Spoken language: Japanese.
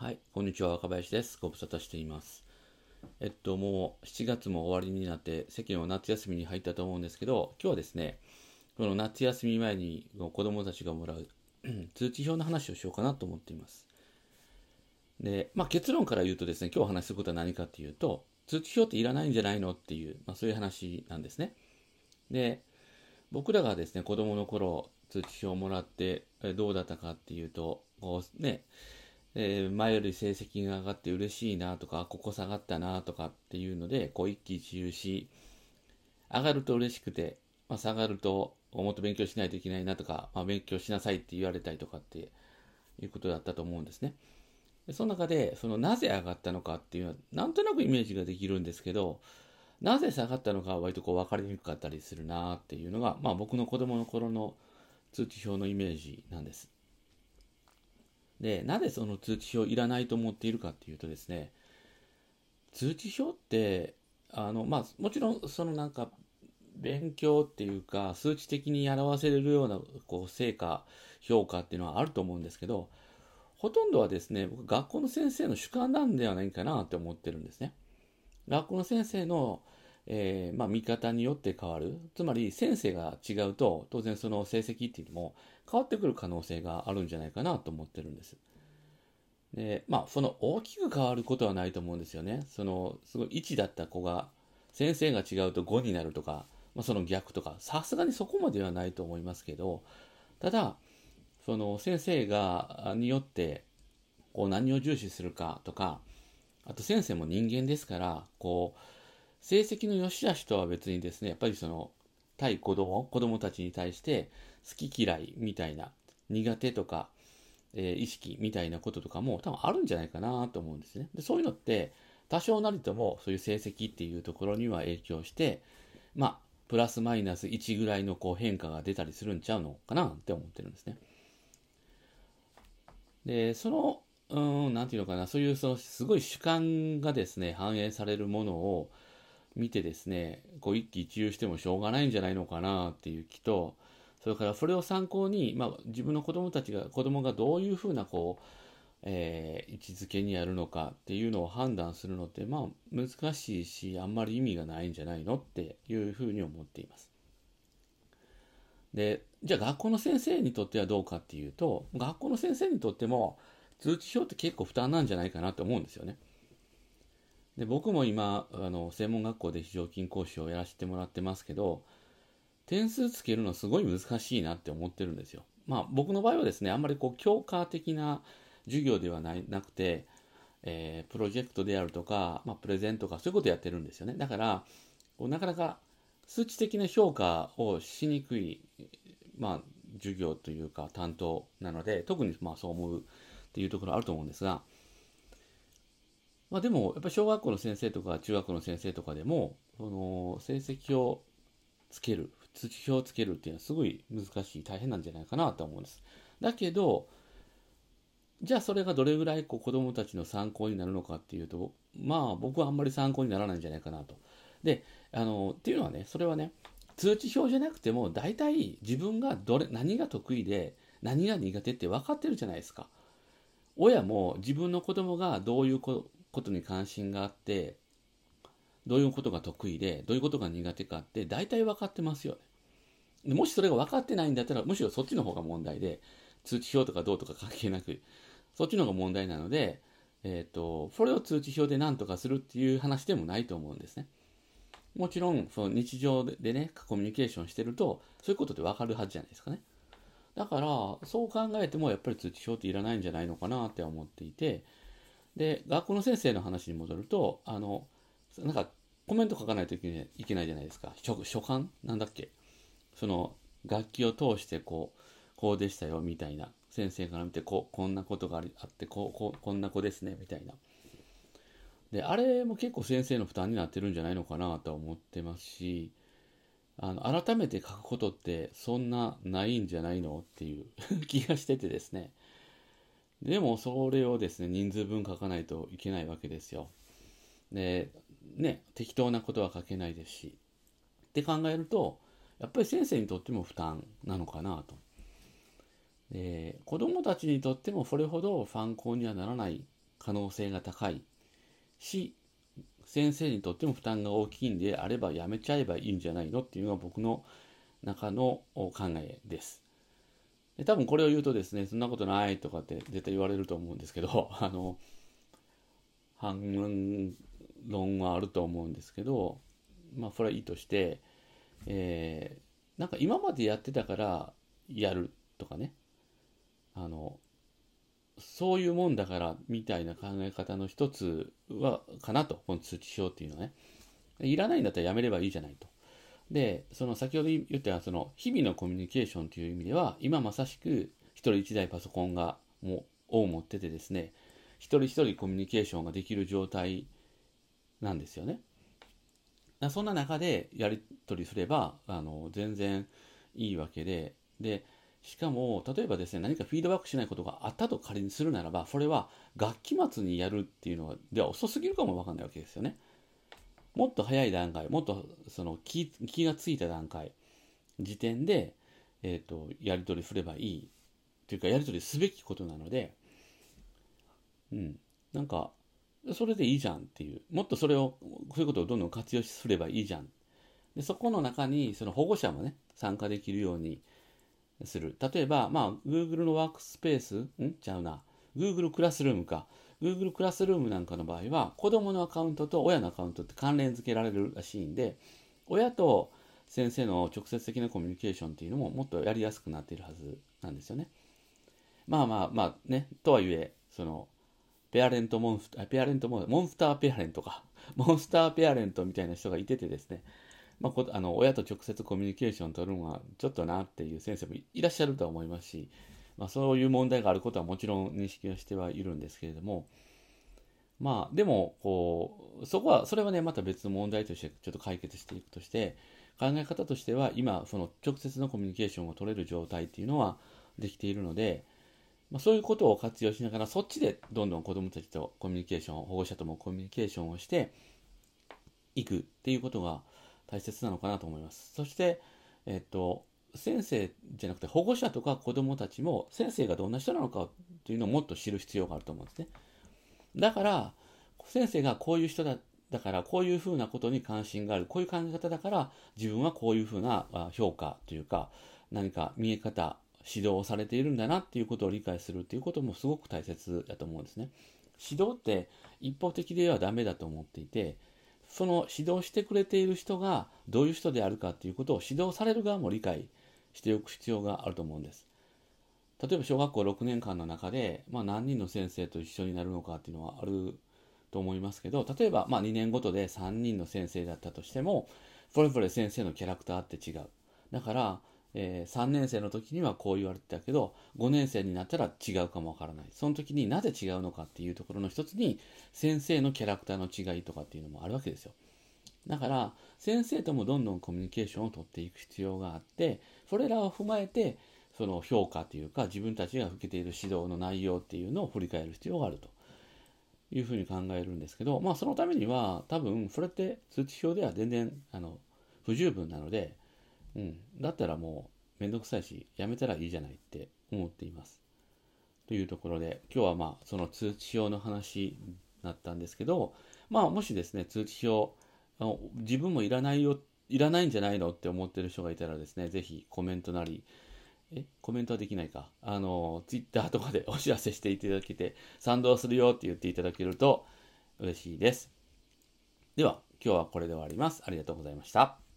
はい、こんにちは、若林です。ご無沙汰しています。えっと、もう7月も終わりになって、世間は夏休みに入ったと思うんですけど、今日はですね、この夏休み前に子供たちがもらう通知表の話をしようかなと思っています。で、まあ、結論から言うとですね、今日お話しすることは何かっていうと、通知表っていらないんじゃないのっていう、まあ、そういう話なんですね。で、僕らがですね、子供の頃、通知表をもらってどうだったかっていうと、こうね、えー、前より成績が上がって嬉しいなとか、ここ下がったなとかっていうので、こう一喜一憂し、上がると嬉しくて、まあ、下がるともっと勉強しないといけないなとか、まあ、勉強しなさいって言われたりとかっていうことだったと思うんですね。でその中で、そのなぜ上がったのかっていうのは、なんとなくイメージができるんですけど、なぜ下がったのかは割とこう分かりにくかったりするなっていうのが、まあ僕の子供の頃の通知表のイメージなんです。で、なぜその通知表いらないと思っているかっていうとですね、通知表って、あの、まあ、もちろん、そのなんか、勉強っていうか、数値的に表せれるような、こう、成果、評価っていうのはあると思うんですけど、ほとんどはですね、僕、学校の先生の主観なんではないかなって思ってるんですね。学校の先生の、えー、まあ、見方によって変わる。つまり、先生が違うと、当然その成績っていうのも変わってくる可能性があるんじゃないかなと思ってるんです。で、まあ、その大きく変わることはないと思うんですよね。その、すごい1だった子が、先生が違うと5になるとか、まあ、その逆とか、さすがにそこまではないと思いますけど、ただ、その先生が、によって、こう何を重視するかとか、あと先生も人間ですから、こう、成績の良し悪しとは別にですね、やっぱりその、対子供、子供たちに対して好き嫌いみたいな、苦手とか、えー、意識みたいなこととかも多分あるんじゃないかなと思うんですね。でそういうのって、多少なりともそういう成績っていうところには影響して、まあ、プラスマイナス1ぐらいのこう変化が出たりするんちゃうのかなって思ってるんですね。で、その、うん、なんていうのかな、そういうそのすごい主観がですね、反映されるものを、見てですね、こう一喜一憂してもしょうがないんじゃないのかなっていう気と、それからそれを参考に、まあ、自分の子供たちが、子供がどういうふうなこう、えー、位置づけにあるのかっていうのを判断するのって、まあ難しいし、あんまり意味がないんじゃないのっていうふうに思っています。で、じゃあ学校の先生にとってはどうかっていうと、学校の先生にとっても通知表って結構負担なんじゃないかなと思うんですよね。で僕も今あの専門学校で非常勤講師をやらせてもらってますけど点数つけるのすごい難しいなって思ってるんですよ。まあ僕の場合はですねあんまりこう教科的な授業ではないなくて、えー、プロジェクトであるとか、まあ、プレゼントとかそういうことやってるんですよね。だからこうなかなか数値的な評価をしにくい、まあ、授業というか担当なので特にまあそう思うっていうところあると思うんですがまあでも、やっぱ小学校の先生とか中学校の先生とかでも、その成績をつける、通知表をつけるっていうのはすごい難しい、大変なんじゃないかなと思うんです。だけど、じゃあそれがどれぐらいこう子供たちの参考になるのかっていうと、まあ僕はあんまり参考にならないんじゃないかなと。で、あの、っていうのはね、それはね、通知表じゃなくても大体自分がどれ、何が得意で何が苦手って分かってるじゃないですか。親も自分の子供がどういうことに関心があって、どういうことが得意で、どういうことが苦手かって大体分かってますよね。もしそれが分かってないんだったら、むしろそっちの方が問題で、通知表とかどうとか関係なく、そっちの方が問題なので、えっ、ー、と、それを通知表で何とかするっていう話でもないと思うんですね。もちろん、その日常でね、コミュニケーションしてると、そういうことって分かるはずじゃないですかね。だから、そう考えても、やっぱり通知表っていらないんじゃないのかなって思っていて、で、学校の先生の話に戻ると、あの、なんかコメント書かないといけないじゃないですか。書書簡？なんだっけ？その、楽器を通してこう、こうでしたよ、みたいな。先生から見て、ここんなことがあってこうこう、こんな子ですね、みたいな。で、あれも結構先生の負担になってるんじゃないのかなと思ってますし、あの、改めて書くことってそんなないんじゃないの？っていう 気がしててですね。でもそれをですね、人数分書かないといけないわけですよ。で、ね、適当なことは書けないですし。って考えると、やっぱり先生にとっても負担なのかなと。で、子供たちにとってもそれほど参考にはならない可能性が高いし、先生にとっても負担が大きいんであればやめちゃえばいいんじゃないのっていうのが僕の中の考えです。で多分これを言うとですね、そんなことないとかって絶対言われると思うんですけど、あの、反論はあると思うんですけど、まあ、それはいいとして、えー、なんか今までやってたからやるとかね、あの、そういうもんだからみたいな考え方の一つは、かなと、この通知表っていうのはね。いらないんだったらやめればいいじゃないと。で、その先ほど言ったその日々のコミュニケーションという意味では、今まさしく一人一台パソコンがもを持っててですね、一人一人コミュニケーションができる状態なんですよね。そんな中でやり取りすれば、あの、全然いいわけで、で、しかも、例えばですね、何かフィードバックしないことがあったと仮にするならば、それは学期末にやるっていうのは、では遅すぎるかもわかんないわけですよね。もっと早い段階、もっとその気気がついた段階、時点で、えっ、ー、と、やり取りすればいい。というか、やり取りすべきことなので、うん。なんか、それでいいじゃんっていう。もっとそれを、そういうことをどんどん活用すればいいじゃん。で、そこの中に、その保護者もね、参加できるようにする。例えば、まあ、Google のワークスペース、ん？ちゃうな。Google クラスルームか。Google クラスルームなんかの場合は、子供のアカウントと親のアカウントって関連付けられるらしいんで、親と先生の直接的なコミュニケーションっていうのももっとやりやすくなっているはずなんですよね。まあまあまあね、とはいえ、その、ペアレントモンスター、ペアレントモンモンスターペアレントか、モンスターペアレントみたいな人がいててですね、まあ、あの親と直接コミュニケーションを取るのはちょっとなっていう先生もいらっしゃるとは思いますし、まあ、そういう問題があることはもちろん認識はしてはいるんですけれども、まあ、でも、こう、そこは、それはね、また別の問題としてちょっと解決していくとして、考え方としては、今、その直接のコミュニケーションを取れる状態っていうのはできているので、まあ、そういうことを活用しながら、そっちでどんどん子供たちとコミュニケーション、保護者ともコミュニケーションをしていくっていうことが大切なのかなと思います。そして、えっと、先生じゃなくて保護者とか子供たちも先生がどんな人なのかというのをもっと知る必要があると思うんですね。だから、先生がこういう人だだからこういうふうなことに関心がある、こういう考え方だから自分はこういうふうな評価というか何か見え方、指導をされているんだなっていうことを理解するっていうこともすごく大切だと思うんですね。指導って一方的ではダメだと思っていて、その指導してくれている人がどういう人であるかっていうことを指導される側も理解しておく必要があると思うんです。例えば小学校6年間の中で、まあ、何人の先生と一緒になるのかっていうのはあると思いますけど、例えばまあ2年ごとで3人の先生だったとしても、それぞれ先生のキャラクターって違う。だから、えー、3年生の時にはこう言われてたけど、5年生になったら違うかもわからない。その時になぜ違うのかっていうところの一つに、先生のキャラクターの違いとかっていうのもあるわけですよ。だから、先生ともどんどんコミュニケーションをとっていく必要があって、それらを踏まえて、その評価というか、自分たちが受けている指導の内容っていうのを振り返る必要があるというふうに考えるんですけど、まあそのためには多分それって通知表では全然あの不十分なので、うん、だったらもうめんどくさいし、やめたらいいじゃないって思っています。というところで、今日はまあその通知表の話だったんですけど、まあもしですね、通知表、自分もいらないよっ、いらないんじゃないのって思ってる人がいたらですね、ぜひコメントなり、えコメントはできないか。あの、ツイッターとかでお知らせしていただけて、賛同するよって言っていただけると嬉しいです。では、今日はこれで終わります。ありがとうございました。